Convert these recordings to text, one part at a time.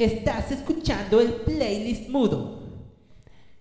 Estás escuchando el playlist mudo.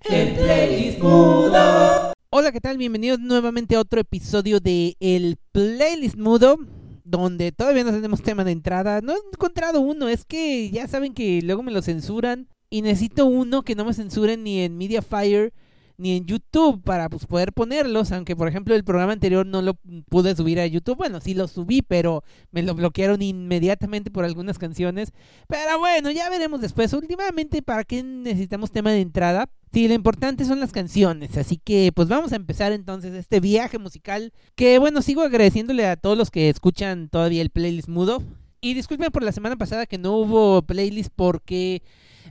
El playlist mudo. Hola, ¿qué tal? Bienvenidos nuevamente a otro episodio de El playlist mudo. Donde todavía no tenemos tema de entrada. No he encontrado uno. Es que ya saben que luego me lo censuran. Y necesito uno que no me censuren ni en Mediafire ni en YouTube para pues, poder ponerlos, aunque por ejemplo el programa anterior no lo pude subir a YouTube, bueno, sí lo subí, pero me lo bloquearon inmediatamente por algunas canciones, pero bueno, ya veremos después, últimamente para qué necesitamos tema de entrada, Sí, lo importante son las canciones, así que pues vamos a empezar entonces este viaje musical, que bueno, sigo agradeciéndole a todos los que escuchan todavía el playlist mudo. Y disculpen por la semana pasada que no hubo playlist porque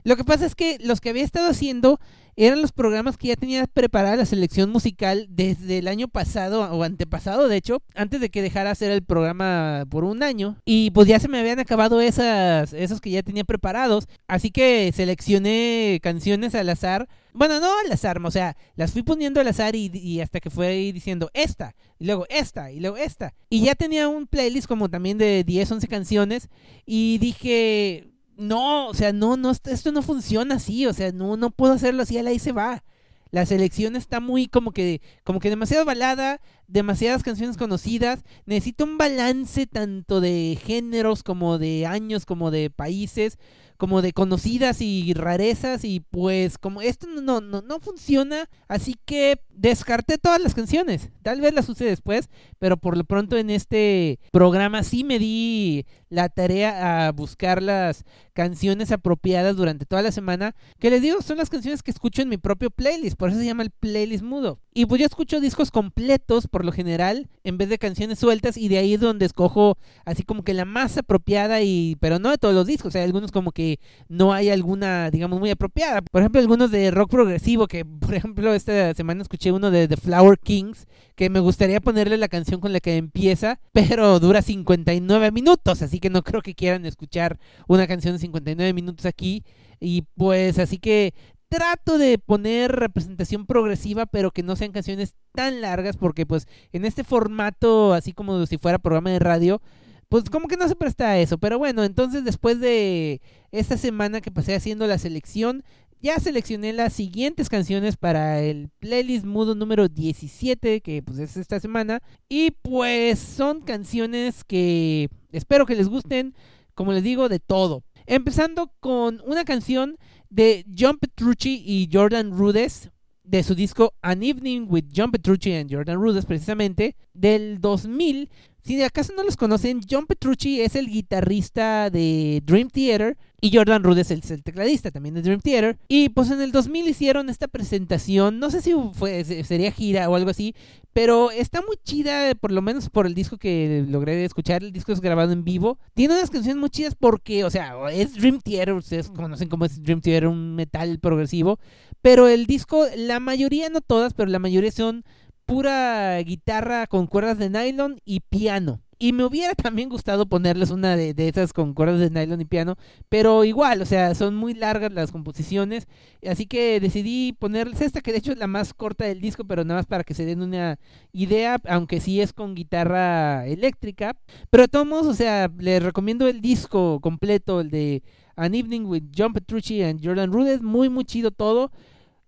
lo que pasa es que los que había estado haciendo eran los programas que ya tenía preparada la selección musical desde el año pasado o antepasado, de hecho, antes de que dejara hacer el programa por un año. Y pues ya se me habían acabado esas, esos que ya tenía preparados. Así que seleccioné canciones al azar. Bueno, no al azar, o sea, las fui poniendo al azar y, y hasta que fue diciendo esta, y luego esta, y luego esta. Y ya tenía un playlist como también de 10, 11 canciones. Y dije, no, o sea, no, no, esto no funciona así, o sea, no, no puedo hacerlo así, ahí se va. La selección está muy como que, como que demasiado balada, demasiadas canciones conocidas. Necesito un balance tanto de géneros como de años, como de países, como de conocidas y rarezas. Y pues como esto no, no, no funciona, así que descarté todas las canciones. Tal vez las use después, pero por lo pronto en este programa sí me di la tarea a buscar las canciones apropiadas durante toda la semana. Que les digo, son las canciones que escucho en mi propio playlist, por eso se llama el playlist mudo. Y pues yo escucho discos completos por lo general, en vez de canciones sueltas, y de ahí es donde escojo así como que la más apropiada, y pero no de todos los discos, hay algunos como que no hay alguna, digamos, muy apropiada. Por ejemplo, algunos de rock progresivo, que por ejemplo esta semana escuché uno de The Flower Kings, que me gustaría ponerle la canción con la que empieza, pero dura 59 minutos, así que no creo que quieran escuchar una canción de 59 minutos aquí. Y pues así que trato de poner representación progresiva, pero que no sean canciones tan largas, porque pues en este formato, así como si fuera programa de radio, pues como que no se presta a eso. Pero bueno, entonces después de esta semana que pasé haciendo la selección, ya seleccioné las siguientes canciones para el playlist mudo número 17, que pues es esta semana. Y pues son canciones que espero que les gusten, como les digo, de todo. Empezando con una canción de John Petrucci y Jordan Rudess, de su disco An Evening with John Petrucci and Jordan Rudess, precisamente, del 2000. Si acaso no los conocen, John Petrucci es el guitarrista de Dream Theater y Jordan Rudess es el tecladista también de Dream Theater. Y pues en el 2000 hicieron esta presentación, no sé si fue, sería gira o algo así, pero está muy chida, por lo menos por el disco que logré escuchar. El disco es grabado en vivo. Tiene unas canciones muy chidas porque, o sea, es Dream Theater, ustedes conocen cómo es Dream Theater, un metal progresivo. Pero el disco, la mayoría, no todas, pero la mayoría son pura guitarra con cuerdas de nylon y piano. Y me hubiera también gustado ponerles una de, esas con cuerdas de nylon y piano, pero igual, o sea, son muy largas las composiciones, así que decidí ponerles esta, que de hecho es la más corta del disco, pero nada más para que se den una idea, aunque sí es con guitarra eléctrica. Pero de modos, o sea, les recomiendo el disco completo, el de An Evening with John Petrucci and Jordan Rudess, muy, muy chido todo.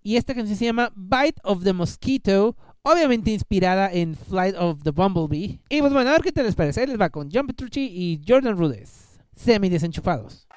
Y esta canción se llama Bite of the Mosquito obviamente inspirada en Flight of the Bumblebee. Y pues bueno, a ver qué te les parece. les va con John Petrucci y Jordan Rudess, semi desenchufados.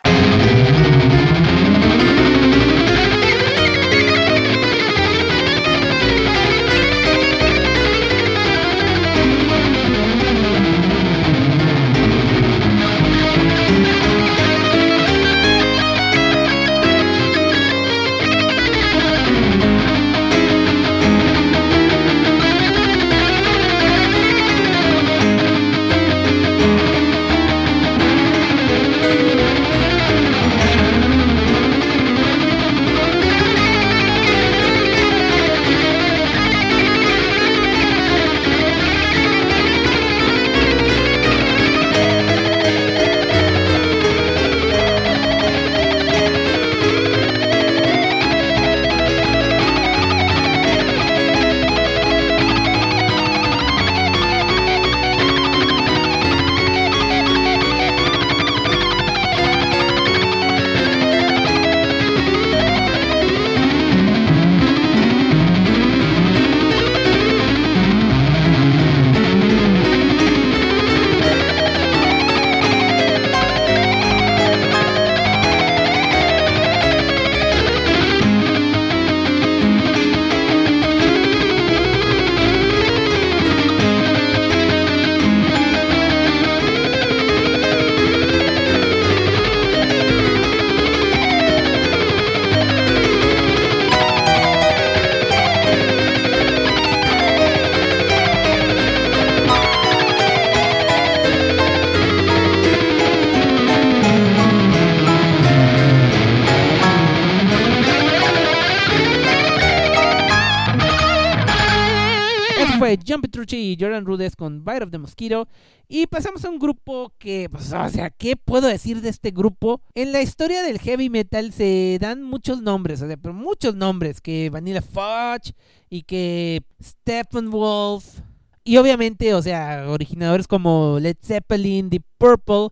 Y Jordan Rudess con Bite of the Mosquito. Y pasamos a un grupo que, pues, o sea, ¿qué puedo decir de este grupo? En la historia del heavy metal se dan muchos nombres, o sea, pero muchos nombres, que Vanilla Fudge y que Stephen Wolf. Y obviamente, o sea, originadores como Led Zeppelin, Deep Purple.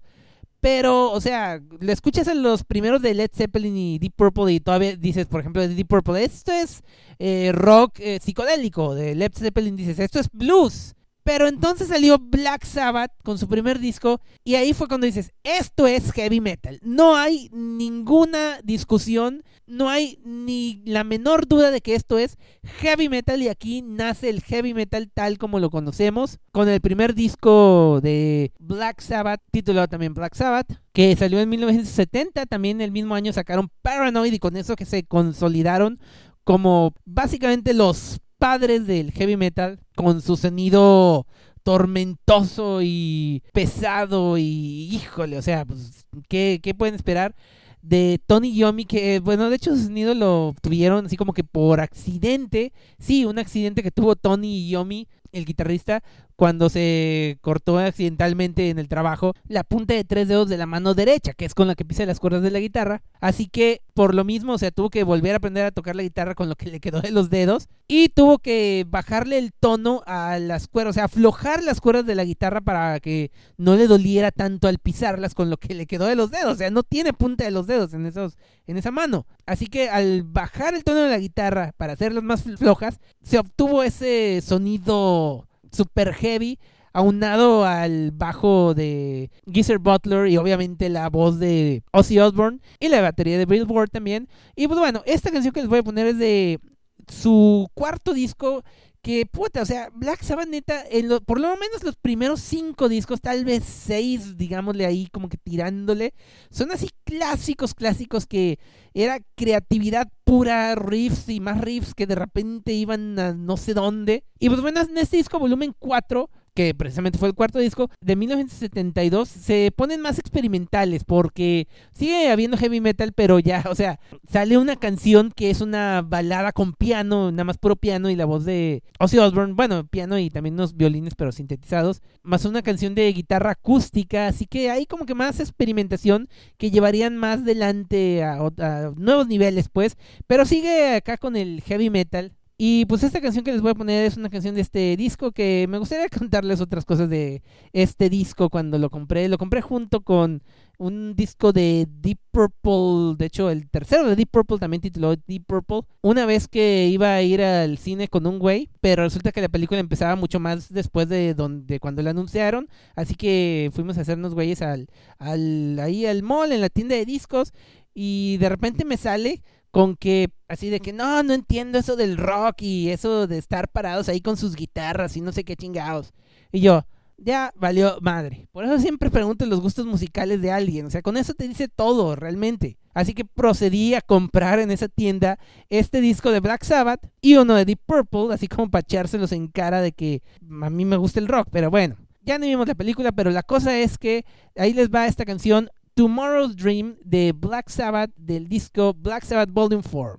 Pero, o sea, le escuchas a los primeros de Led Zeppelin y Deep Purple y todavía dices, por ejemplo, de Deep Purple, esto es eh, rock eh, psicodélico. De Led Zeppelin dices, esto es blues. Pero entonces salió Black Sabbath con su primer disco y ahí fue cuando dices, esto es heavy metal. No hay ninguna discusión, no hay ni la menor duda de que esto es heavy metal y aquí nace el heavy metal tal como lo conocemos, con el primer disco de Black Sabbath, titulado también Black Sabbath, que salió en 1970, también el mismo año sacaron Paranoid y con eso que se consolidaron como básicamente los padres del heavy metal con su sonido tormentoso y pesado y híjole, o sea, pues, ¿qué, qué pueden esperar? De Tony Yomi, que bueno, de hecho su sonido lo tuvieron así como que por accidente, sí, un accidente que tuvo Tony Yomi, el guitarrista, cuando se cortó accidentalmente en el trabajo la punta de tres dedos de la mano derecha, que es con la que pisa las cuerdas de la guitarra. Así que por lo mismo, o sea, tuvo que volver a aprender a tocar la guitarra con lo que le quedó de los dedos y tuvo que bajarle el tono a las cuerdas, o sea, aflojar las cuerdas de la guitarra para que no le doliera tanto al pisarlas con lo que le quedó de los dedos, o sea, no tiene punta de los dedos en esos en esa mano. Así que al bajar el tono de la guitarra para hacerlas más flojas, se obtuvo ese sonido super heavy, aunado al bajo de Geezer Butler y obviamente la voz de Ozzy Osbourne y la batería de Bill Ward también. Y pues bueno, esta canción que les voy a poner es de su cuarto disco que puta, o sea, Black Sabbath neta, en por lo menos los primeros cinco discos, tal vez seis, digámosle ahí, como que tirándole, son así clásicos, clásicos que era creatividad pura, riffs y más riffs que de repente iban a no sé dónde. Y pues bueno, en este disco, volumen 4, que precisamente fue el cuarto disco, de 1972, se ponen más experimentales porque sigue habiendo heavy metal, pero ya, o sea, sale una canción que es una balada con piano, nada más puro piano y la voz de Ozzy Osbourne, bueno, piano y también unos violines, pero sintetizados, más una canción de guitarra acústica, así que hay como que más experimentación que llevarían más adelante a, a nuevos niveles, pues, pero sigue acá con el heavy metal y pues esta canción que les voy a poner es una canción de este disco que me gustaría contarles otras cosas de este disco cuando lo compré. Lo compré junto con un disco de Deep Purple, de hecho el tercero de Deep Purple también tituló Deep Purple. Una vez que iba a ir al cine con un güey, pero resulta que la película empezaba mucho más después de donde cuando la anunciaron, así que fuimos a hacernos güeyes al, al ahí al mall en la tienda de discos y de repente me sale con que así de que no, no entiendo eso del rock y eso de estar parados ahí con sus guitarras y no sé qué chingados. Y yo, ya valió madre. Por eso siempre pregunto los gustos musicales de alguien. O sea, con eso te dice todo realmente. Así que procedí a comprar en esa tienda este disco de Black Sabbath y uno de Deep Purple, así como para echárselos en cara de que a mí me gusta el rock. Pero bueno, ya no vimos la película, pero la cosa es que ahí les va esta canción Tomorrow's Dream de Black Sabbath del disco Black Sabbath Volume 4.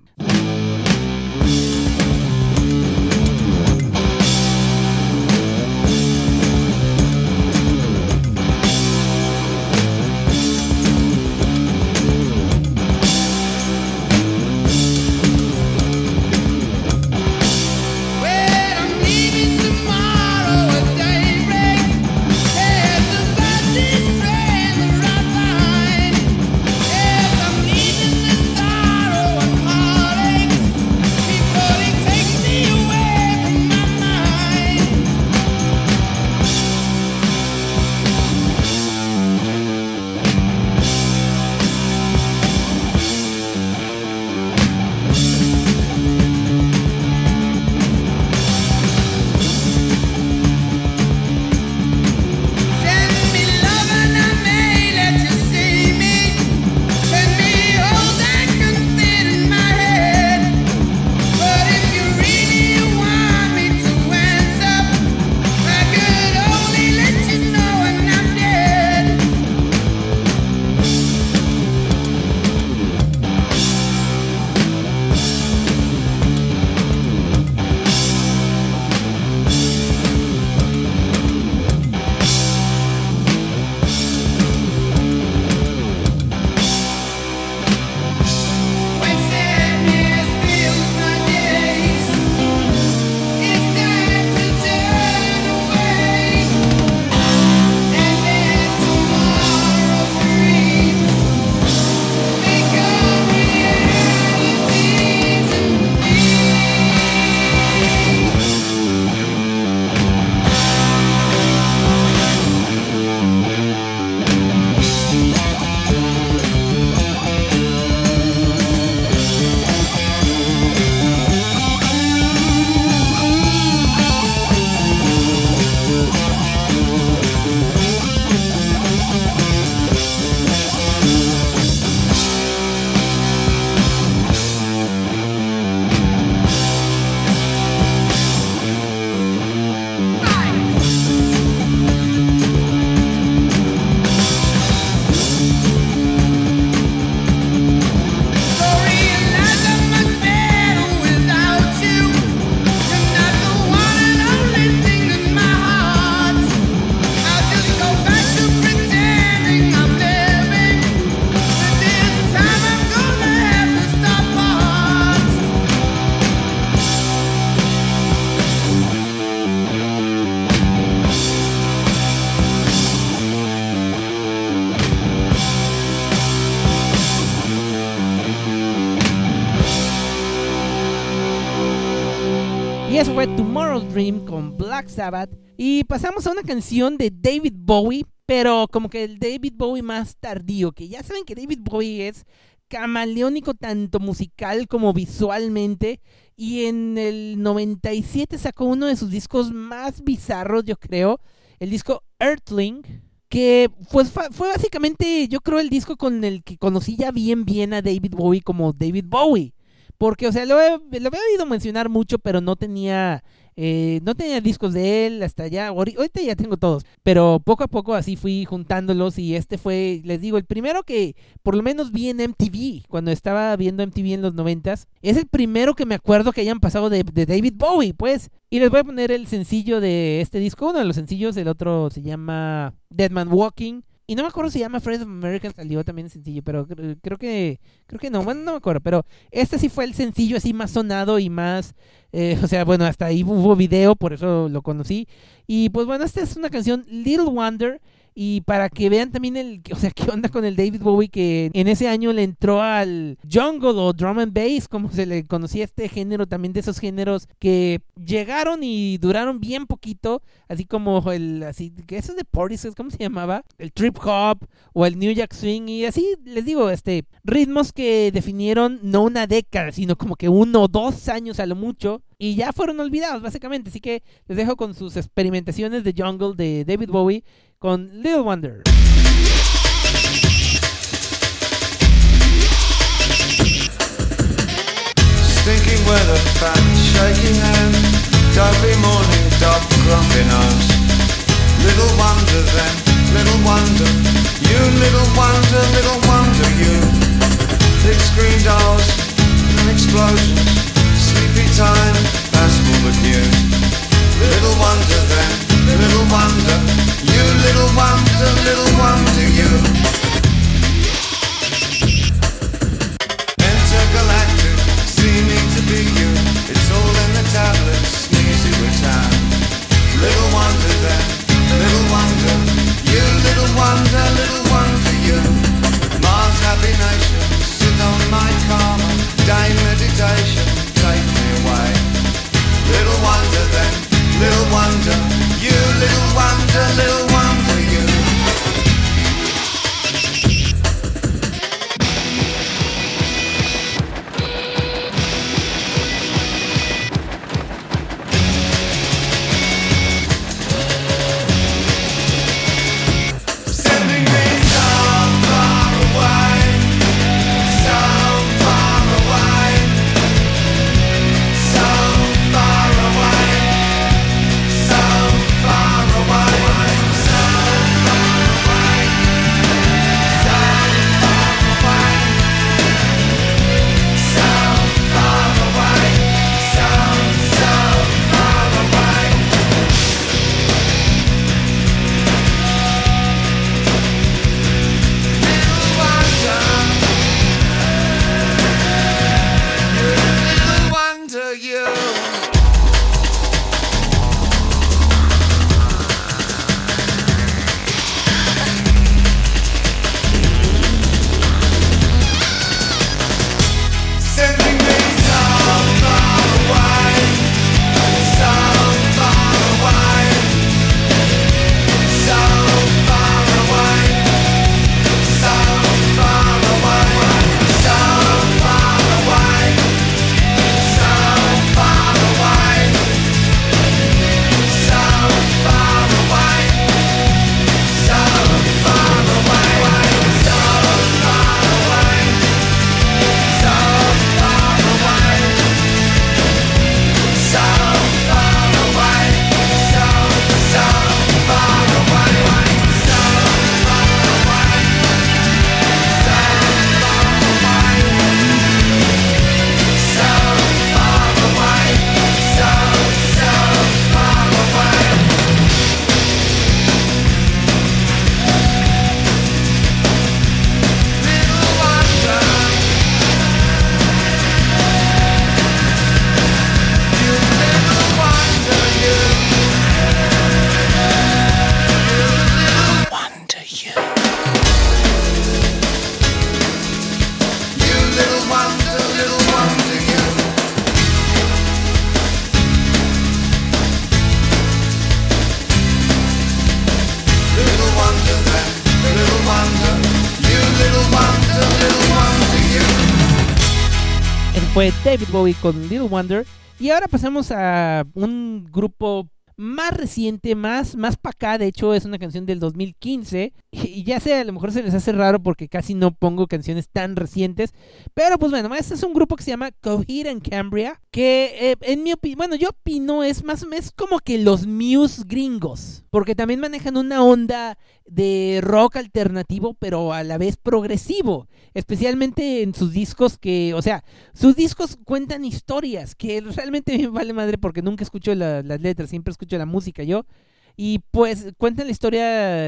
Black Sabbath. Y pasamos a una canción de David Bowie, pero como que el David Bowie más tardío, que ya saben que David Bowie es camaleónico tanto musical como visualmente. Y en el 97 sacó uno de sus discos más bizarros, yo creo, el disco Earthling, que pues, fue básicamente, yo creo, el disco con el que conocí ya bien bien a David Bowie como David Bowie. Porque, o sea, lo, lo había oído mencionar mucho, pero no tenía eh, no tenía discos de él hasta allá. Ahorita ya tengo todos. Pero poco a poco así fui juntándolos. Y este fue, les digo, el primero que por lo menos vi en MTV. Cuando estaba viendo MTV en los noventas. Es el primero que me acuerdo que hayan pasado de, de David Bowie, pues. Y les voy a poner el sencillo de este disco. Uno de los sencillos, el otro se llama Dead Man Walking. Y no me acuerdo si llama Friends of American, salió también sencillo, pero creo que creo que no, bueno, no me acuerdo, pero este sí fue el sencillo así más sonado y más, eh, o sea, bueno, hasta ahí hubo video, por eso lo conocí. Y pues bueno, esta es una canción Little Wonder y para que vean también el, o sea, qué onda con el David Bowie que en ese año le entró al jungle o drum and bass, como se le conocía este género, también de esos géneros que llegaron y duraron bien poquito, así como el, así, que eso de Portis, ¿cómo se llamaba? El trip hop o el New Jack Swing y así, les digo, este, ritmos que definieron no una década, sino como que uno o dos años a lo mucho y ya fueron olvidados básicamente. Así que les dejo con sus experimentaciones de jungle de David Bowie con Little Wonder. Stinking weather, fat, shaking hands, dopey morning, dog grumpy nose. Little wonder then, little wonder, you little wonder, little wonder you. Big screen dolls and explosions, sleepy time, that's full of you. Little wonder then, little wonder, uh, you little wonder, uh, little wonder you. Intergalactic, seeming to be you, it's all in the tablets, sneezy with time. Little wonder then, little wonder, you little wonder, uh, little wonder you. Mars happy nation, sit on my karma, day meditation, take me away. Little wonder then, little wonder, you little wonder, little wonder fue David Bowie con Little Wonder. Y ahora pasamos a un grupo más reciente, más, más para acá. De hecho, es una canción del 2015. Y ya sé, a lo mejor se les hace raro porque casi no pongo canciones tan recientes. Pero pues bueno, este es un grupo que se llama Coherent Cambria. Que eh, en mi opinión, bueno, yo opino es más es como que los Muse gringos. Porque también manejan una onda de rock alternativo, pero a la vez progresivo. Especialmente en sus discos que, o sea, sus discos cuentan historias que realmente me vale madre porque nunca escucho las letras, siempre escucho la música yo. Y pues cuentan la historia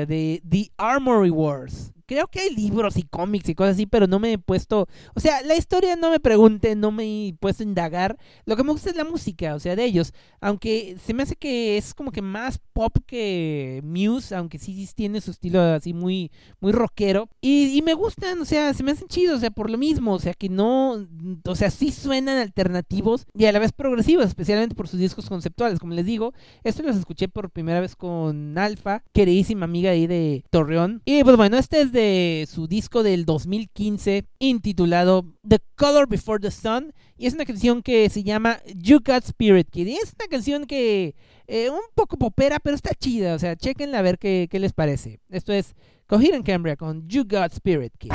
de The Armory Wars, creo que hay libros y cómics y cosas así, pero no me he puesto, o sea, la historia no me pregunte, no me he puesto a indagar. Lo que me gusta es la música, o sea, de ellos, aunque se me hace que es como que más pop que Muse, aunque sí tiene su estilo así muy muy rockero y, y me gustan, o sea, se me hacen chidos, o sea, por lo mismo, o sea, que no, o sea, sí suenan alternativos y a la vez progresivos, especialmente por sus discos conceptuales, como les digo, esto los escuché por primera vez con Alfa, queridísima amiga ahí de Torreón. Y pues bueno, este es de su disco del 2015 intitulado The Color Before the Sun y es una canción que se llama You Got Spirit Kid. Y es una canción que eh, un poco popera, pero está chida, o sea, chequenla a ver qué, qué les parece. Esto es en Cambria con You Got Spirit Kid.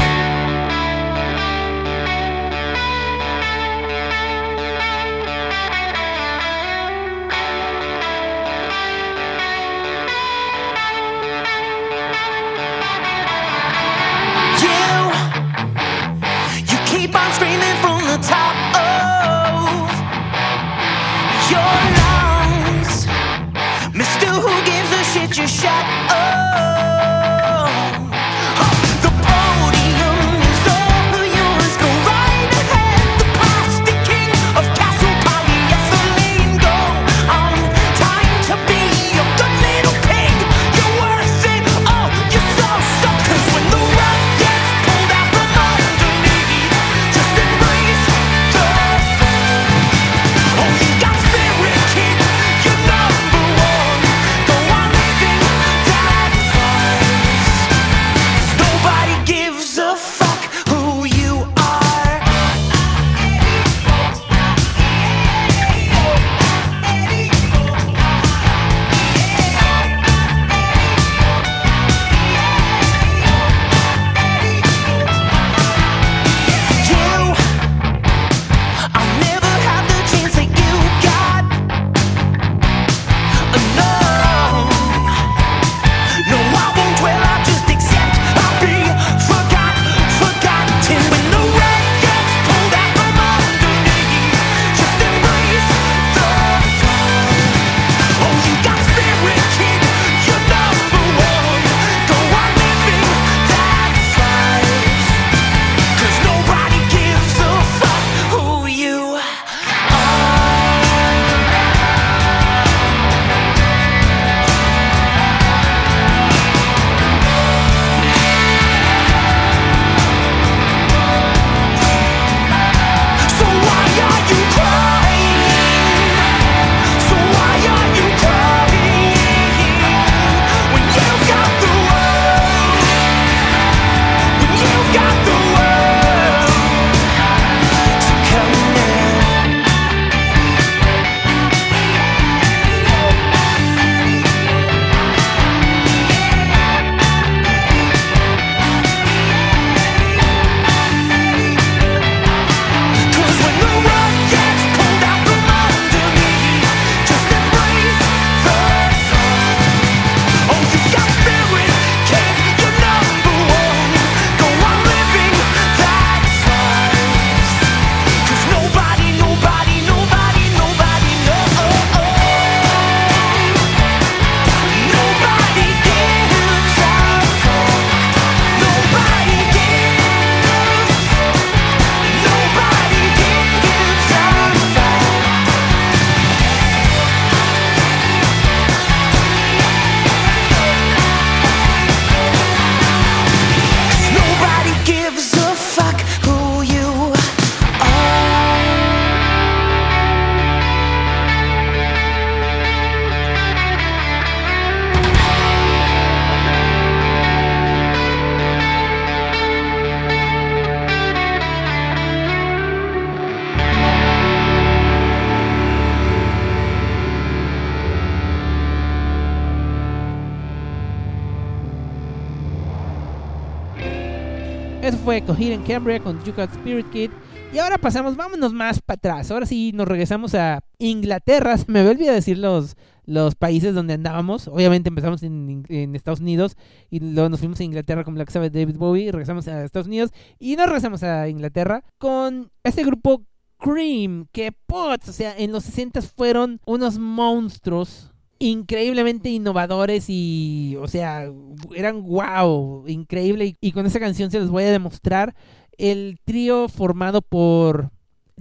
Shut Fue Coherent Cambria con Got Spirit Kid. Y ahora pasamos, vámonos más para atrás. Ahora sí nos regresamos a Inglaterra. Se me olvidado decir los, los países donde andábamos. Obviamente empezamos en, en, Estados Unidos y luego nos fuimos a Inglaterra con Black Sabbath David Bowie. Regresamos a Estados Unidos y nos regresamos a Inglaterra con este grupo Cream. Que, pots, o sea, en los 60 fueron unos monstruos increíblemente innovadores y, o sea, eran wow, increíble. Y, con esa canción se les voy a demostrar el trío formado por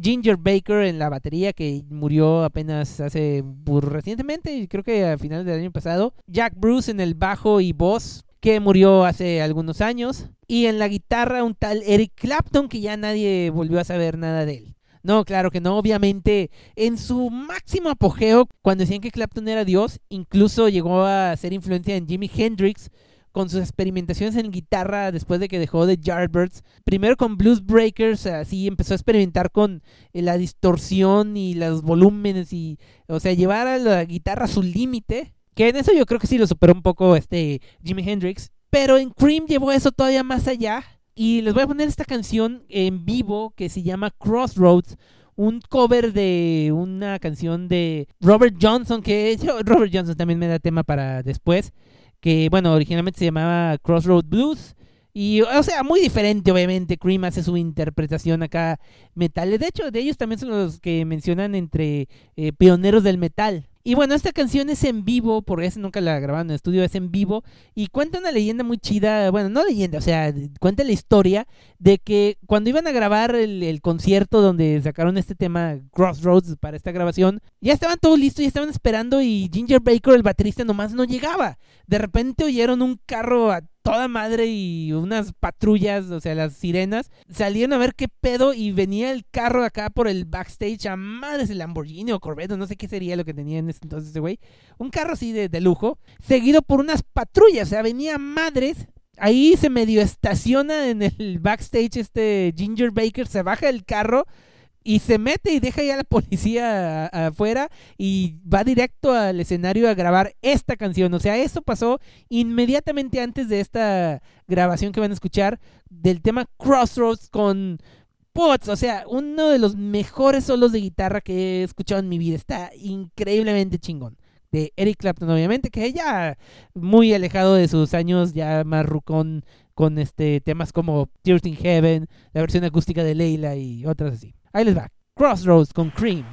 Ginger Baker en la batería, que murió apenas hace pues, recientemente, creo que a finales del año pasado. Jack Bruce en el bajo y voz, que murió hace algunos años. Y en la guitarra un tal Eric Clapton, que ya nadie volvió a saber nada de él. No, claro que no. Obviamente, en su máximo apogeo, cuando decían que Clapton era Dios, incluso llegó a ser influencia en Jimi Hendrix con sus experimentaciones en guitarra después de que dejó de Yardbirds. Primero con Blues Breakers, así empezó a experimentar con eh, la distorsión y los volúmenes y, o sea, llevar a la guitarra a su límite. Que en eso yo creo que sí lo superó un poco este Jimi Hendrix. Pero en Cream llevó eso todavía más allá y les voy a poner esta canción en vivo que se llama Crossroads, un cover de una canción de Robert Johnson, que Robert Johnson también me da tema para después, que bueno, originalmente se llamaba Crossroads Blues. Y, o sea, muy diferente, obviamente. Cream hace su interpretación acá metal. De hecho, de ellos también son los que mencionan entre eh, pioneros del metal. Y bueno, esta canción es en vivo, porque esa nunca la grabaron en el estudio, es en vivo. Y cuenta una leyenda muy chida, bueno, no leyenda, o sea, cuenta la historia de que cuando iban a grabar el, concierto donde sacaron este tema Crossroads para esta grabación, ya estaban todos listos, ya estaban esperando y Ginger Baker, el baterista, nomás no llegaba. De repente oyeron un carro a toda madre y unas patrullas, o sea, las sirenas, salieron a ver qué pedo y venía el carro acá por el backstage a madres el Lamborghini o Corvette, no sé qué sería lo que tenía en ese entonces ese güey. Un carro así de, de lujo, seguido por unas patrullas, o sea, venía madres. Ahí se medio estaciona en el backstage este Ginger Baker, se baja del carro y se mete y deja ya a la policía afuera y va directo al escenario a grabar esta canción. O sea, eso pasó inmediatamente antes de esta grabación que van a escuchar del tema Crossroads con Potts. O sea, uno de los mejores solos de guitarra que he escuchado en mi vida. Está increíblemente chingón. De Eric Clapton, obviamente, que ya muy alejado de sus años, ya más rucón con este temas como Tears in Heaven, la versión acústica de Leila y otras así. Ahí les va. Crossroads con Cream.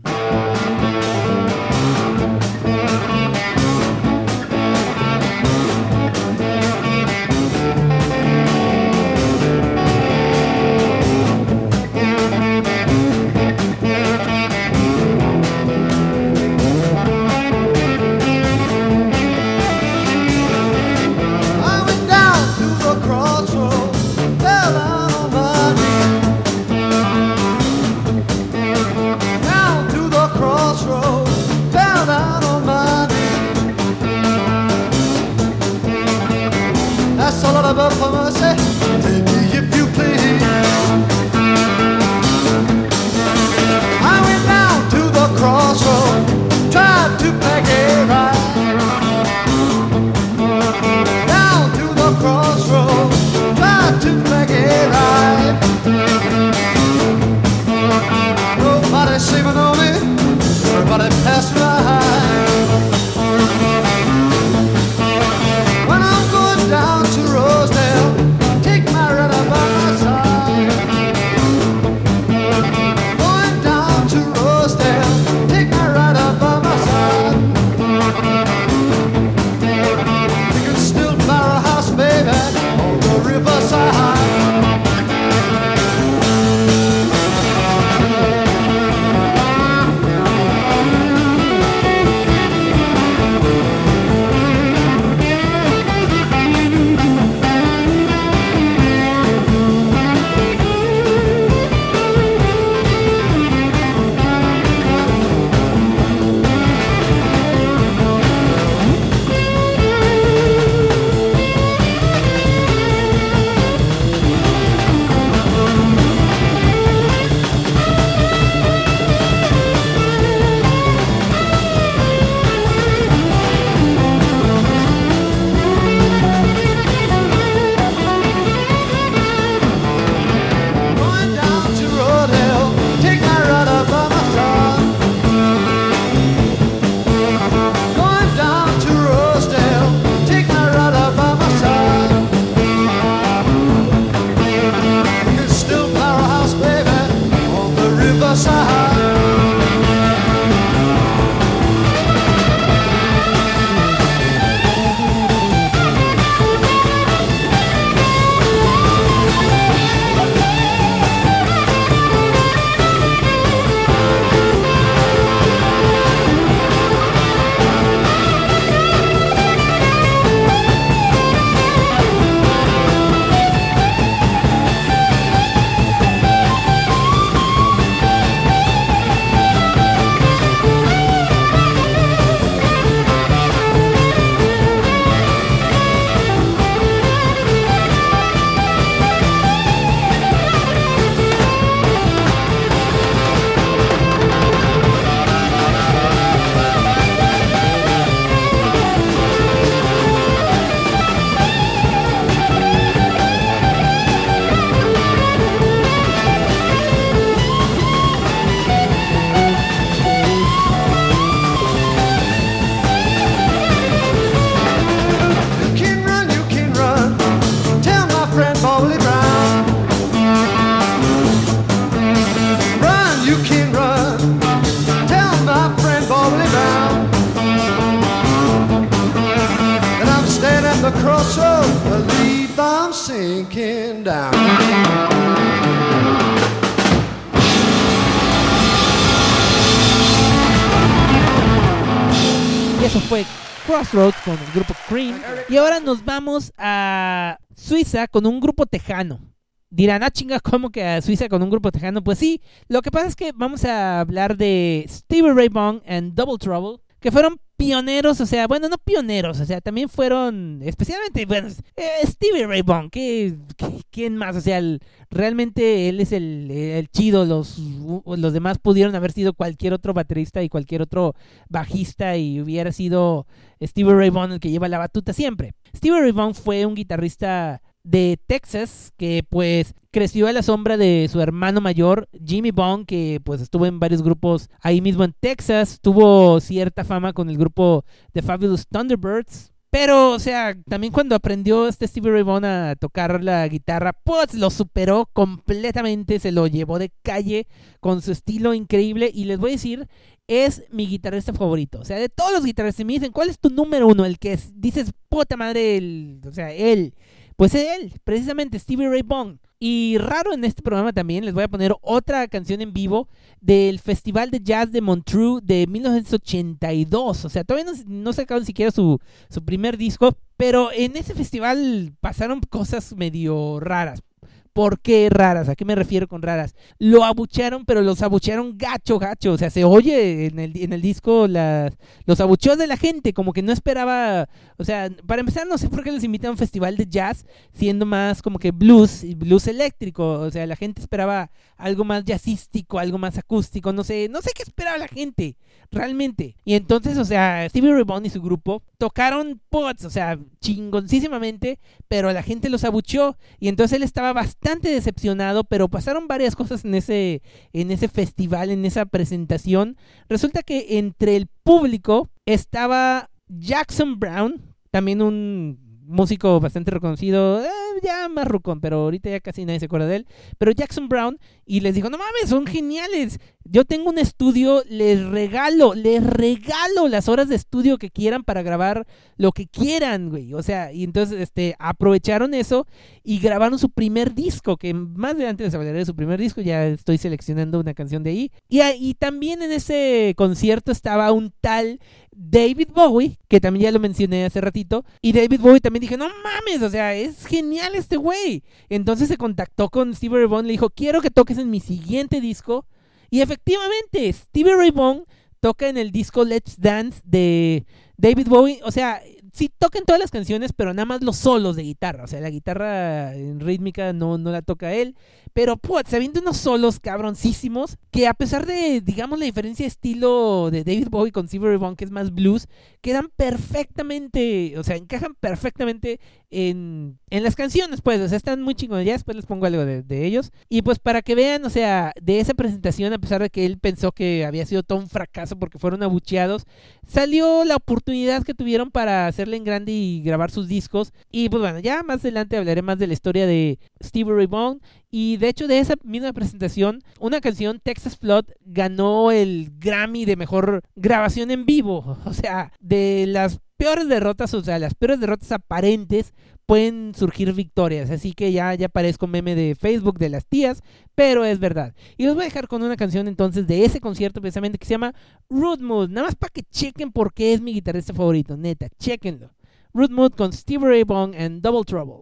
Con el grupo Cream. Y ahora nos vamos a Suiza con un grupo tejano. Dirán, ah, chinga, ¿cómo que a Suiza con un grupo tejano? Pues sí, lo que pasa es que vamos a hablar de Stevie Ray Vaughan and Double Trouble, que fueron pioneros, o sea, bueno, no pioneros, o sea, también fueron, especialmente, bueno, eh, Stevie Ray Vaughan, ¿qué, quién más? O sea, realmente él es el, el chido, los, los demás pudieron haber sido cualquier otro baterista y cualquier otro bajista y hubiera sido Stevie Ray Vaughan el que lleva la batuta siempre. Stevie Ray Vaughan fue un guitarrista de Texas que pues creció a la sombra de su hermano mayor Jimmy Bond que pues estuvo en varios grupos ahí mismo en Texas tuvo cierta fama con el grupo The Fabulous Thunderbirds pero, o sea, también cuando aprendió este Stevie Ray Vaughan a tocar la guitarra, pues lo superó completamente, se lo llevó de calle con su estilo increíble. Y les voy a decir, es mi guitarrista favorito. O sea, de todos los guitarristas, si me dicen, ¿cuál es tu número uno? El que es- dices, puta madre, el- o sea, él. Pues es él, precisamente, Stevie Ray Vaughan. Y raro en este programa también, les voy a poner otra canción en vivo del Festival de Jazz de Montreux de 1982. O sea, todavía no, no sacaron siquiera su, su primer disco, pero en ese festival pasaron cosas medio raras. ¿Por qué raras? ¿A qué me refiero con raras? Lo abuchearon, pero los abuchearon gacho, gacho. O sea, se oye en el, en el disco las, los abucheos de la gente, como que no esperaba. O sea, para empezar, no sé por qué les invitan a un festival de jazz, siendo más como que blues y blues eléctrico. O sea, la gente esperaba algo más jazzístico, algo más acústico. No sé, no sé qué esperaba la gente, realmente. Y entonces, o sea, Stevie Ray y su grupo tocaron pots, o sea, chingoncísimamente, pero la gente los abucheó. Y entonces él estaba bastante decepcionado, pero pasaron varias cosas en ese, en ese festival, en esa presentación. Resulta que entre el público estaba Jackson Brown, también un músico bastante reconocido, eh, ya más rucón, pero ahorita ya casi nadie se acuerda de él. Pero Jackson Brown, y les dijo, no mames, son geniales. Yo tengo un estudio, les regalo, les regalo las horas de estudio que quieran para grabar lo que quieran, güey. O sea, y entonces este, aprovecharon eso y grabaron su primer disco, que más adelante les hablaré de su primer disco, ya estoy seleccionando una canción de ahí. Y, y también en ese concierto estaba un tal David Bowie, que también ya lo mencioné hace ratito, y David Bowie también dije, no mames, o sea, es genial este güey. Entonces se contactó con Stevie Ray Vaughan, le dijo, quiero que toques en mi siguiente disco. Y efectivamente, Stevie Ray Vaughan toca en el disco Let's Dance de David Bowie, o sea, sí tocan todas las canciones, pero nada más los solos de guitarra, o sea, la guitarra en rítmica no, no la toca él, pero pues se unos solos cabroncísimos que a pesar de, digamos, la diferencia de estilo de David Bowie con Ray Vaughan, que es más blues, quedan perfectamente, o sea, encajan perfectamente en, en las canciones, pues, o sea, están muy chingones, ya después les pongo algo de, de ellos, y pues para que vean, o sea, de esa presentación, a pesar de que él pensó que había sido todo un fracaso porque fueron abucheados, salió la oportunidad que tuvieron para hacerle en grande y grabar sus discos. Y pues bueno, ya más adelante hablaré más de la historia de Stevie Ray Vaughan. Y de hecho de esa misma presentación, una canción, Texas Flood, ganó el Grammy de mejor grabación en vivo. O sea, de las peores derrotas, o sea, las peores derrotas aparentes pueden surgir victorias. Así que ya, ya parezco meme de Facebook de las tías, pero es verdad. Y los voy a dejar con una canción entonces de ese concierto precisamente que se llama Root Mood. Nada más para que chequen por qué es mi guitarrista favorito, neta, chequenlo. Root Mood con Stevie Ray Vaughan and Double Trouble.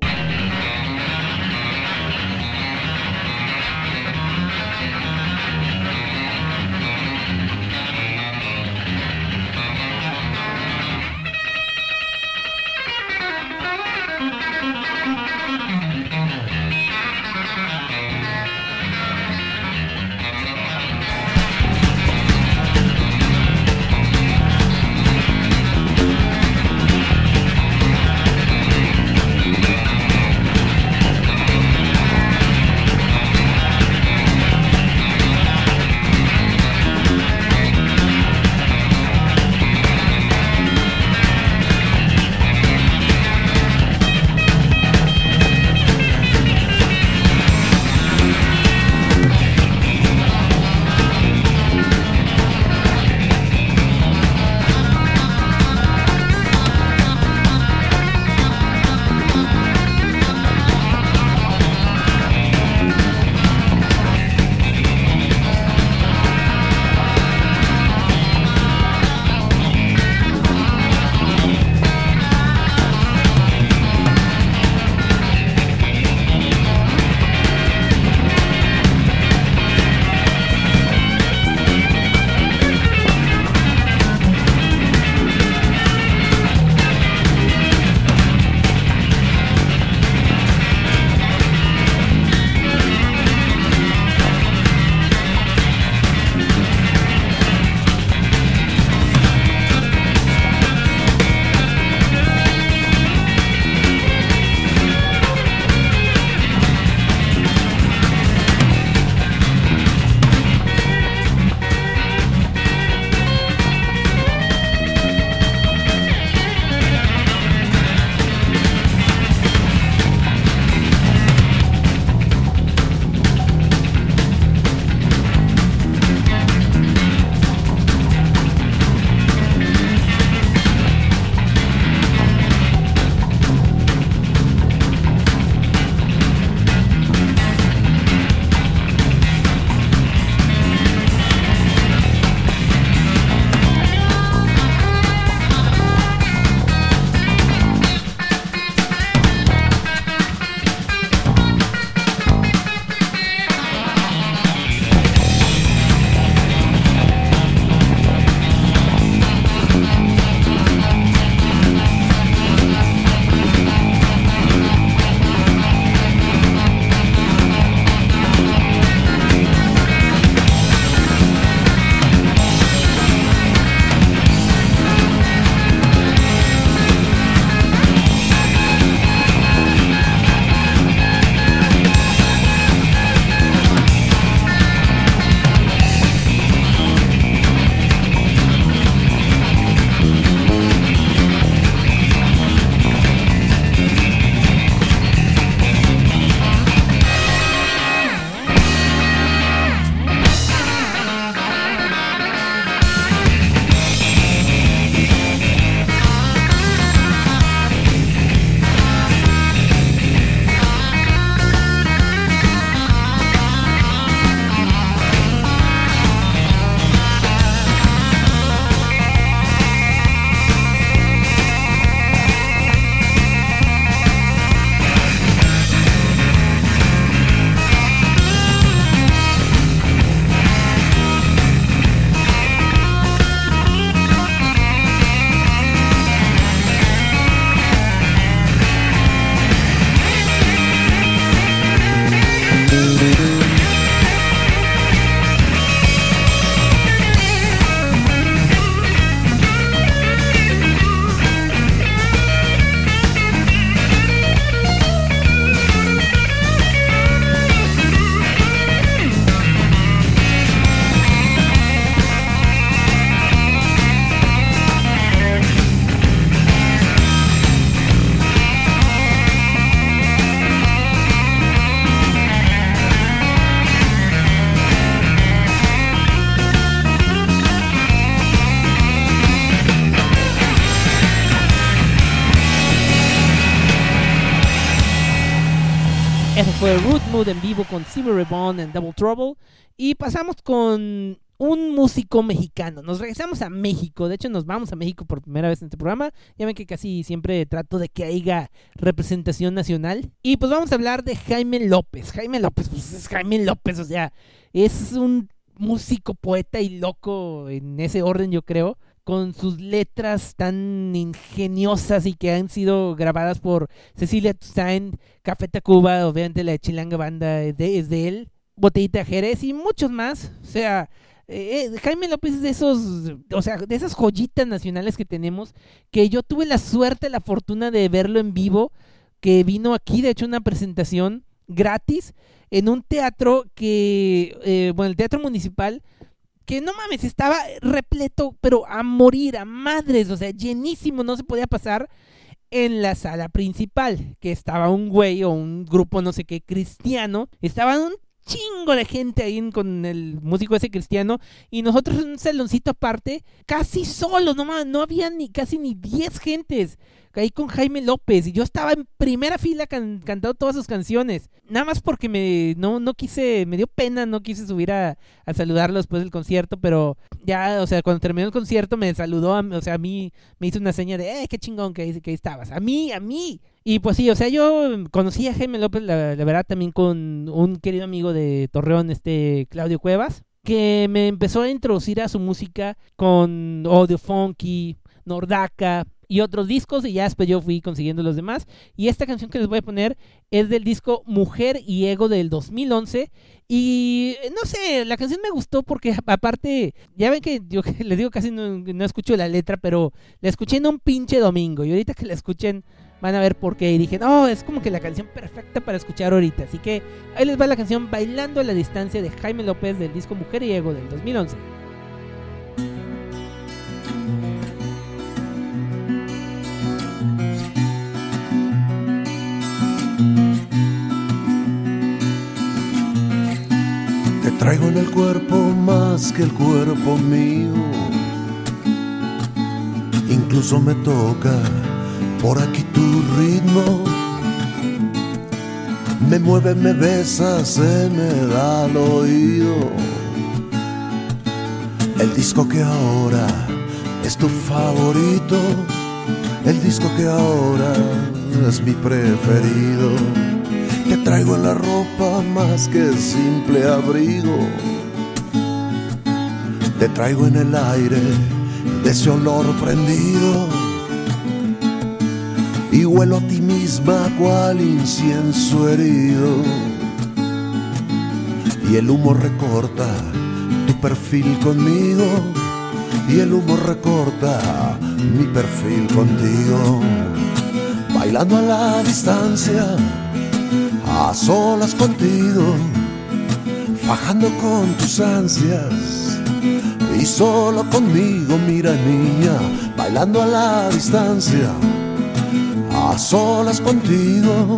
En vivo con Silver Reborn en Double Trouble. Y pasamos con un músico mexicano. Nos regresamos a México. De hecho, nos vamos a México por primera vez en este programa. Ya ven que casi siempre trato de que haya representación nacional. Y pues vamos a hablar de Jaime López. Jaime López, pues es Jaime López, o sea, es un músico, poeta y loco en ese orden, yo creo con sus letras tan ingeniosas y que han sido grabadas por Cecilia Toussaint, Café Tacuba, obviamente la Chilanga Banda es de, él, Botellita Jerez y muchos más. O sea, eh, eh, Jaime López es de esos, o sea, de esas joyitas nacionales que tenemos, que yo tuve la suerte, la fortuna de verlo en vivo, que vino aquí, de hecho, una presentación gratis en un teatro que, eh, bueno, el Teatro Municipal, que no mames, estaba repleto, pero a morir, a madres, o sea, llenísimo, no se podía pasar en la sala principal, que estaba un güey o un grupo no sé qué cristiano, estaban un chingo de gente ahí con el músico ese cristiano y nosotros en un saloncito aparte, casi solos, no no había ni casi ni 10 gentes ahí con Jaime López y yo estaba en primera fila cantando todas sus canciones. Nada más porque me no, no quise, me dio pena, no quise subir a, saludarlo después del concierto, pero ya, o sea, cuando terminó el concierto me saludó, o sea, a mí me hizo una seña de, eh, qué chingón que, que ahí estabas. A mí, a mí. Y pues sí, o sea, yo conocí a Jaime López, la, verdad, también con un querido amigo de Torreón, este Claudio Cuevas que me empezó a introducir a su música con audio funky, Nordaka, y otros discos y ya después yo fui consiguiendo los demás. Y esta canción que les voy a poner es del disco Mujer y Ego del 2011. Y eh, no sé, la canción me gustó porque aparte, ya ven que yo les digo casi no, no escucho la letra, pero la escuché en un pinche domingo. Y ahorita que la escuchen van a ver por qué. Y dije, no, es como que la canción perfecta para escuchar ahorita. Así que ahí les va la canción Bailando a la distancia de Jaime López del disco Mujer y Ego del 2011. Traigo en el cuerpo más que el cuerpo mío. Incluso me toca por aquí tu ritmo. Me mueve, me besa, se me da al oído. El disco que ahora es tu favorito. El disco que ahora es mi preferido que traigo en la ropa más que simple abrigo. Te traigo en el aire de ese olor prendido y huelo a ti misma cual incienso herido. Y el humo recorta tu perfil conmigo y el humo recorta mi perfil contigo. Bailando a la distancia a solas contigo, fajando con tus ansias. Y solo conmigo, mira niña, bailando a la distancia, a solas contigo.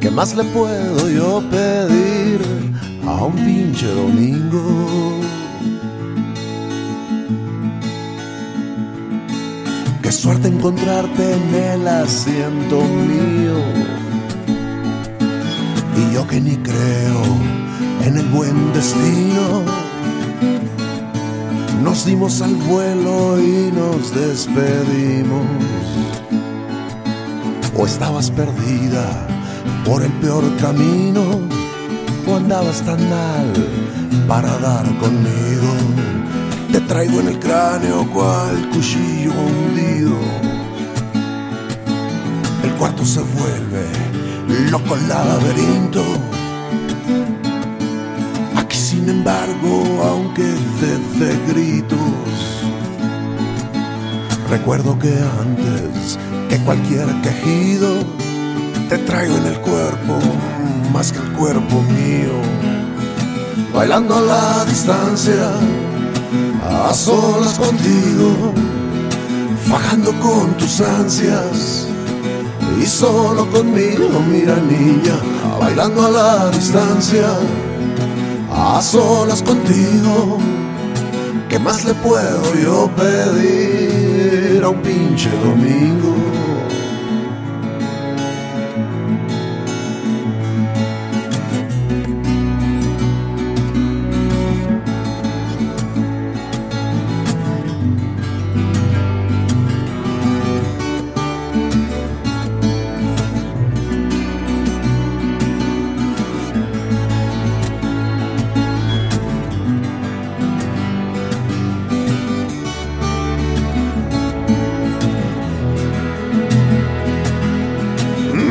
¿Qué más le puedo yo pedir a un pinche domingo? Qué suerte encontrarte en el asiento mío yo que ni creo en el buen destino. Nos dimos al vuelo y nos despedimos. O estabas perdida por el peor camino, o andabas tan mal para dar conmigo. Te traigo en el cráneo cual cuchillo hundido. El cuarto se vuelve loco laberinto. Aquí sin embargo, aunque de gritos, recuerdo que antes que cualquier quejido, te traigo en el cuerpo más que el cuerpo mío. Bailando a la distancia, a solas contigo, fajando con tus ansias y solo conmigo, mira niña, bailando a la distancia, a solas contigo. ¿Qué más le puedo yo pedir a un pinche domingo?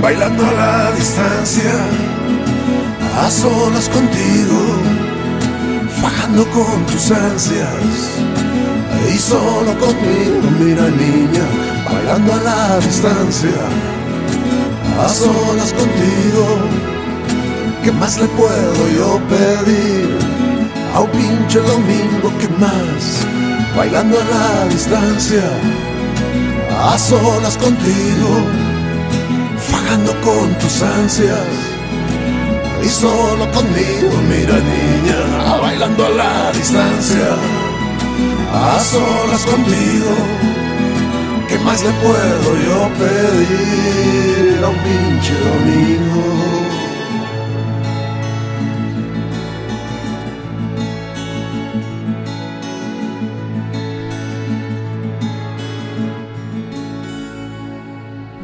Bailando a la distancia, a solas contigo, fajando con tus ansias. Y solo conmigo, mira niña, bailando a la distancia, a solas contigo. ¿Qué más le puedo yo pedir a un pinche domingo? ¿Qué más? Bailando a la distancia, a solas contigo, con tus ansias. Y solo conmigo, mira niña, bailando a la distancia, a solas contigo. ¿Qué más le puedo yo pedir a un pinche domingo?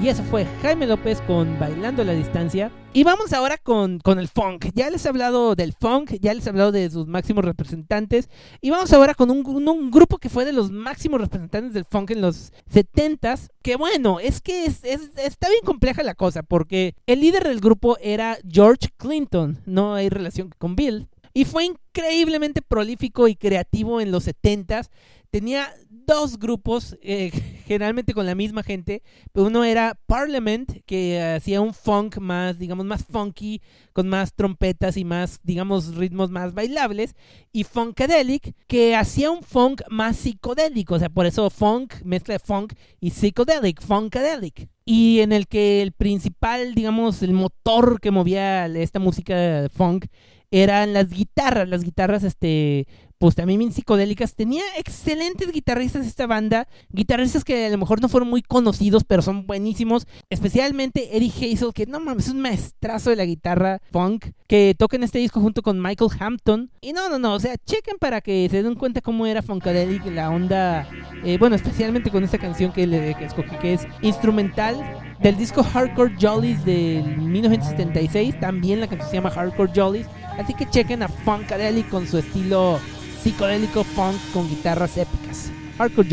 Y eso fue Jaime López con Bailando a la Distancia. Y vamos ahora con, con, el funk. Ya les he hablado del funk, ya les he hablado de sus máximos representantes. Y vamos ahora con un, un, grupo que fue de los máximos representantes del funk en los 70s. Que bueno, es que es, es, está bien compleja la cosa, porque el líder del grupo era George Clinton. No hay relación con Bill. Y fue increíblemente prolífico y creativo en los 70s tenía dos grupos, eh, generalmente con la misma gente. Uno era Parliament, que hacía un funk más, digamos, más funky, con más trompetas y más, digamos, ritmos más bailables. Y Funkadelic, que hacía un funk más psicodélico. O sea, por eso funk, mezcla de funk y psicodelic, Funkadelic. Y en el que el principal, digamos, el motor que movía esta música funk eran las guitarras, las guitarras este pues también bien psicodélicas. Tenía excelentes guitarristas esta banda, guitarristas que a lo mejor no fueron muy conocidos, pero son buenísimos. Especialmente Eddie Hazel, que no mames, es un maestrazo de la guitarra funk, que toca en este disco junto con Michael Hampton. Y no, no, no, o sea, chequen para que se den cuenta cómo era Funkadelic, la onda, eh, bueno, especialmente con esta canción que, le, que escogí, que es instrumental del disco Hardcore Jollies del 1976. También la canción se llama Hardcore Jollies. Así que chequen a Funkadelic con su estilo psicodélico funk con guitarras épicas. Hardcore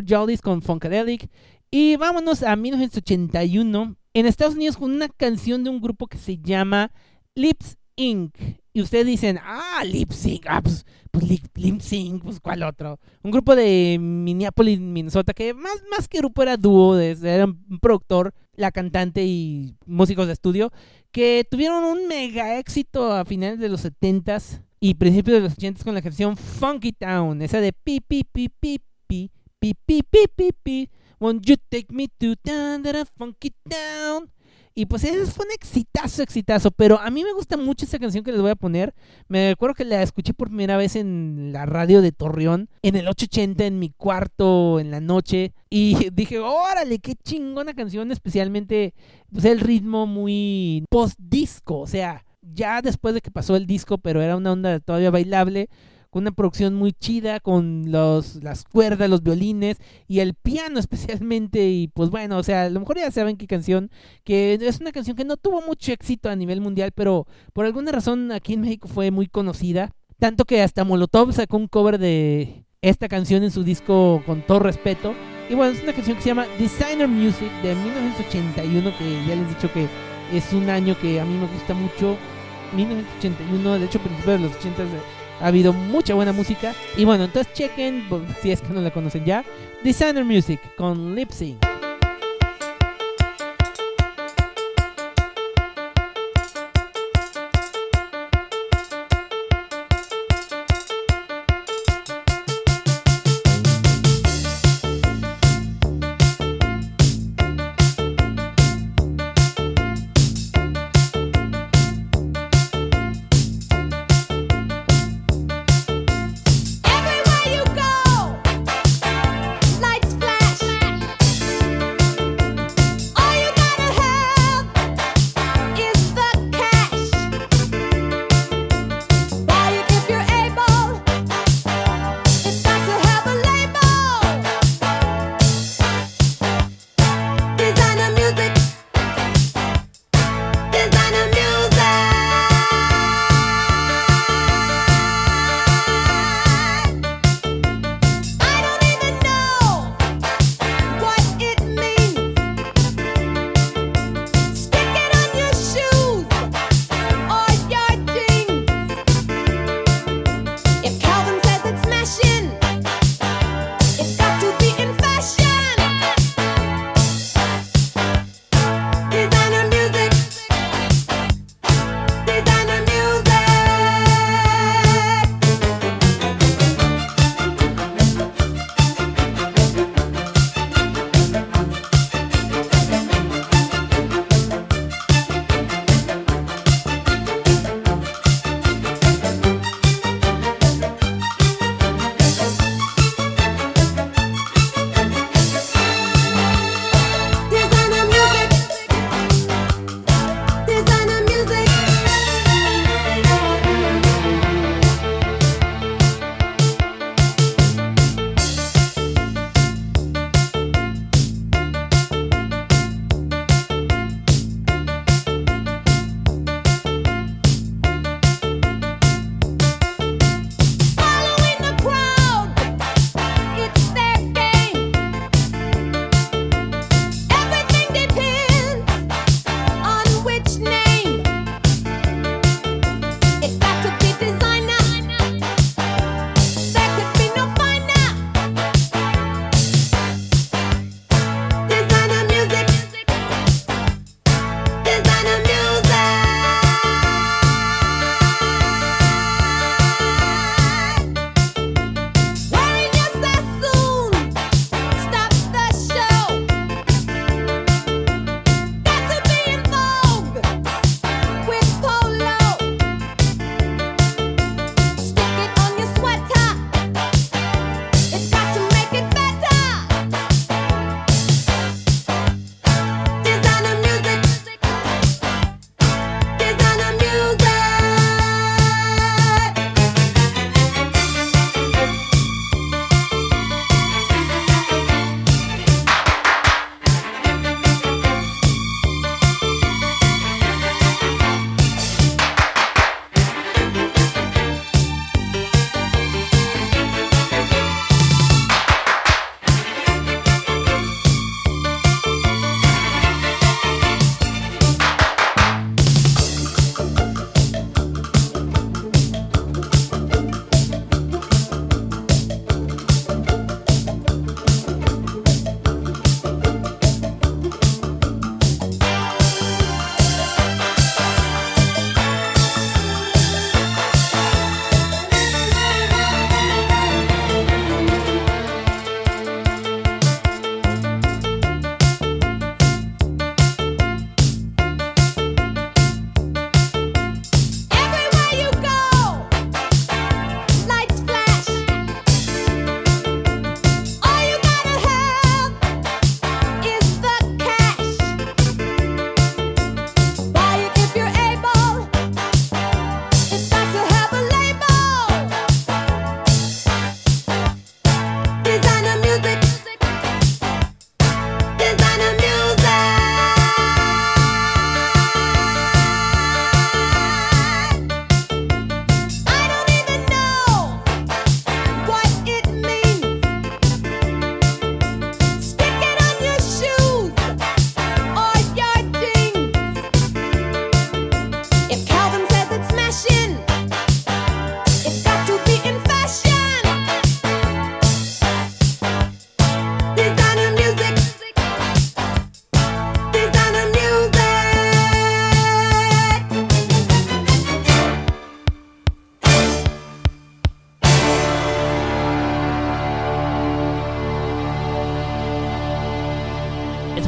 Jollies con Funkadelic. Y vámonos a 1981 en Estados Unidos con una canción de un grupo que se llama Lips Inc. Y ustedes dicen, ah, Lip Sync, ah, pues, pues Lip, Sync, pues cuál otro. Un grupo de Minneapolis, Minnesota, que más, más que grupo era dúo, era un productor, la cantante y músicos de estudio, que tuvieron un mega éxito a finales de los 70s y principios de los 80s con la canción Funky Town, esa de pi pi pi pi pi pi pi pi Won't you take me to down that funky town? Y pues ese fue un exitazo, exitazo. Pero a mí me gusta mucho esa canción que les voy a poner. Me acuerdo que la escuché por primera vez en la radio de Torreón, en el 880, en mi cuarto, en la noche. Y dije, órale, qué chingona canción. Especialmente, pues el ritmo muy post-disco. O sea, ya después de que pasó el disco, pero era una onda todavía bailable con una producción muy chida, con los, las cuerdas, los violines y el piano especialmente. Y pues bueno, o sea, a lo mejor ya saben qué canción, que es una canción que no tuvo mucho éxito a nivel mundial, pero por alguna razón aquí en México fue muy conocida. Tanto que hasta Molotov sacó un cover de esta canción en su disco con todo respeto. Y bueno, es una canción que se llama Designer Music de 1981, que ya les he dicho que es un año que a mí me gusta mucho. 1981, de hecho, principios de los 80 ha habido mucha buena música. Y bueno, entonces chequen, si es que no la conocen ya, Designer Music con Lip Sync.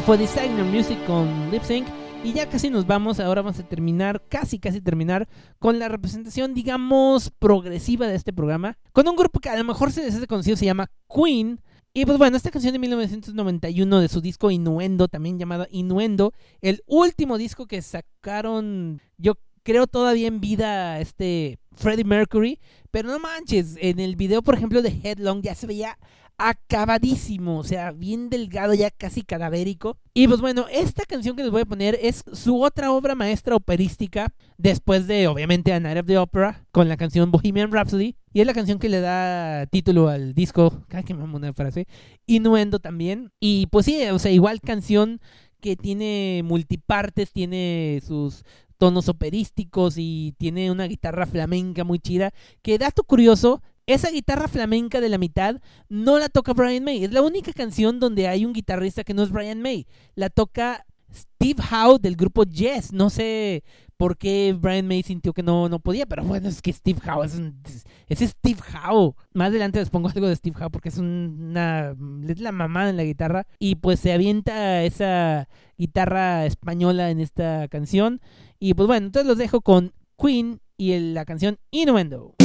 Fue Designer Music con Lip Sync. Y ya casi nos vamos, ahora vamos a terminar, casi casi terminar, con la representación, digamos, progresiva de este programa. Con un grupo que a lo mejor se les hace conocido, se llama Queen. Y pues bueno, esta canción de 1991 de su disco Innuendo, también llamado Innuendo, el último disco que sacaron, yo creo todavía en vida este Freddie Mercury, pero no manches, en el video por ejemplo de Headlong ya se veía acabadísimo, o sea, bien delgado, ya casi cadavérico. Y pues bueno, esta canción que les voy a poner es su otra obra maestra operística, después de obviamente A Night of the Opera, con la canción Bohemian Rhapsody. Y es la canción que le da título al disco, cada que me una frase, Innuendo también. Y pues sí, o sea, igual canción que tiene multipartes, tiene sus tonos operísticos y tiene una guitarra flamenca muy chida. Que dato curioso, esa guitarra flamenca de la mitad no la toca Brian May. Es la única canción donde hay un guitarrista que no es Brian May. La toca Steve Howe del grupo Yes. No sé por qué Brian May sintió que no, no podía, pero bueno, es que Steve Howe es, es Steve Howe. Más adelante les pongo algo de Steve Howe porque es una es la mamada en la guitarra y pues se avienta esa guitarra española en esta canción y pues bueno, entonces los dejo con Queen y la canción Innuendo.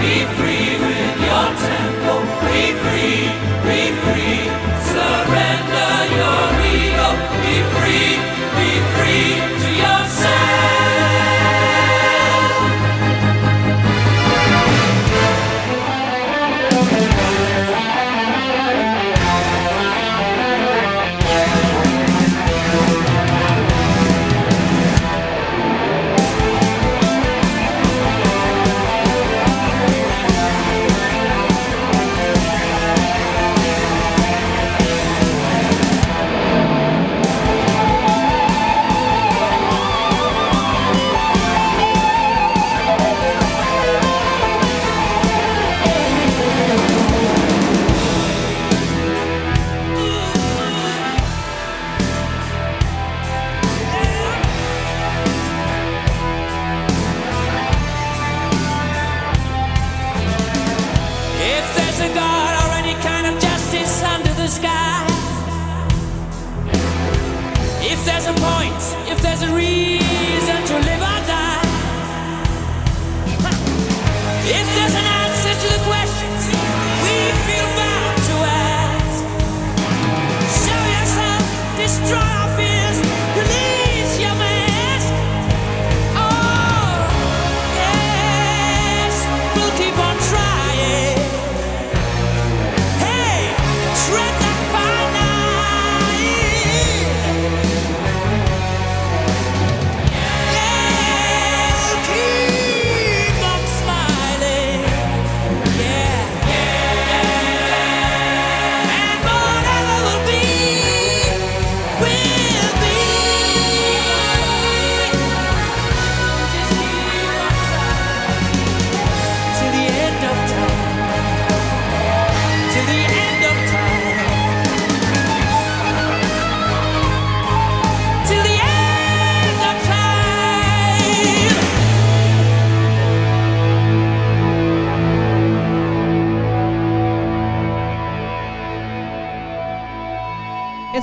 Be free with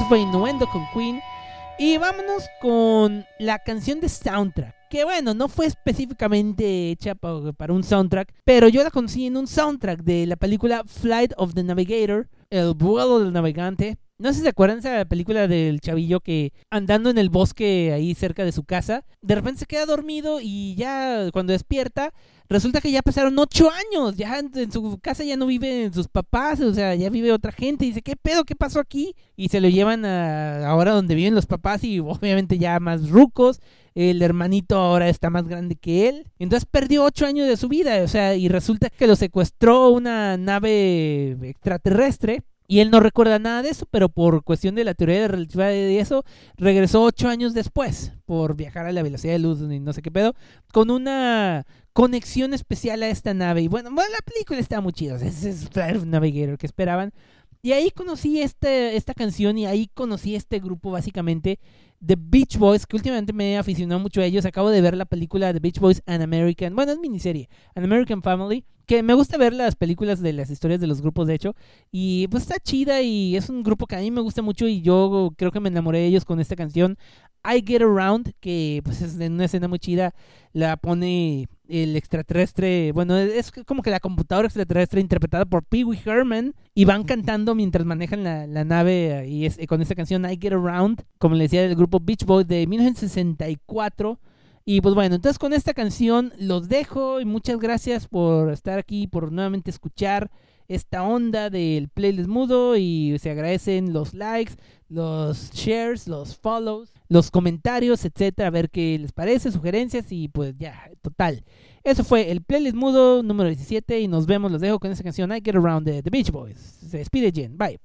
Eso fue Innuendo con Queen. Y vámonos con la canción de soundtrack. Que bueno, no fue específicamente hecha pa- para un soundtrack, pero yo la conocí en un soundtrack de la película Flight of the Navigator, El vuelo del navegante. No sé si se acuerdan de esa película del chavillo que andando en el bosque ahí cerca de su casa, de repente se queda dormido y ya cuando despierta resulta que ya pasaron ocho años, ya en, su casa ya no viven sus papás, o sea, ya vive otra gente, y dice, ¿qué pedo? ¿Qué pasó aquí? Y se lo llevan a ahora donde viven los papás y obviamente ya más rucos, el hermanito ahora está más grande que él, entonces perdió ocho años de su vida, o sea, y resulta que lo secuestró una nave extraterrestre. Y él no recuerda nada de eso, pero por cuestión de la teoría de relatividad y eso, regresó ocho años después, por viajar a la velocidad de luz y no sé qué pedo, con una conexión especial a esta nave. Y bueno, bueno la película está muy chida. Es, es Navigator que esperaban. Y ahí conocí este, esta canción y ahí conocí este grupo básicamente. The Beach Boys, que últimamente me he aficionado mucho a ellos. Acabo de ver la película The Beach Boys An American, bueno, es miniserie, An American Family, que me gusta ver las películas de las historias de los grupos, de hecho. Y pues está chida y es un grupo que a mí me gusta mucho y yo creo que me enamoré de ellos con esta canción. I Get Around, que pues es una escena muy chida, la pone el extraterrestre, bueno, es como que la computadora extraterrestre interpretada por Pee Wee Herman y van cantando mientras manejan la, la nave y es, con esta canción I Get Around, como le decía del grupo Beach Boys de 1964. Y pues bueno, entonces con esta canción los dejo y muchas gracias por estar aquí, por nuevamente escuchar esta onda del playlist mudo y se agradecen los likes, los shares, los follows, los comentarios, etcétera, a ver qué les parece, sugerencias y pues ya, total. Eso fue el playlist mudo número 17 y nos vemos, los dejo con esta canción I Get Around de The Beach Boys. Se despide Jen, bye.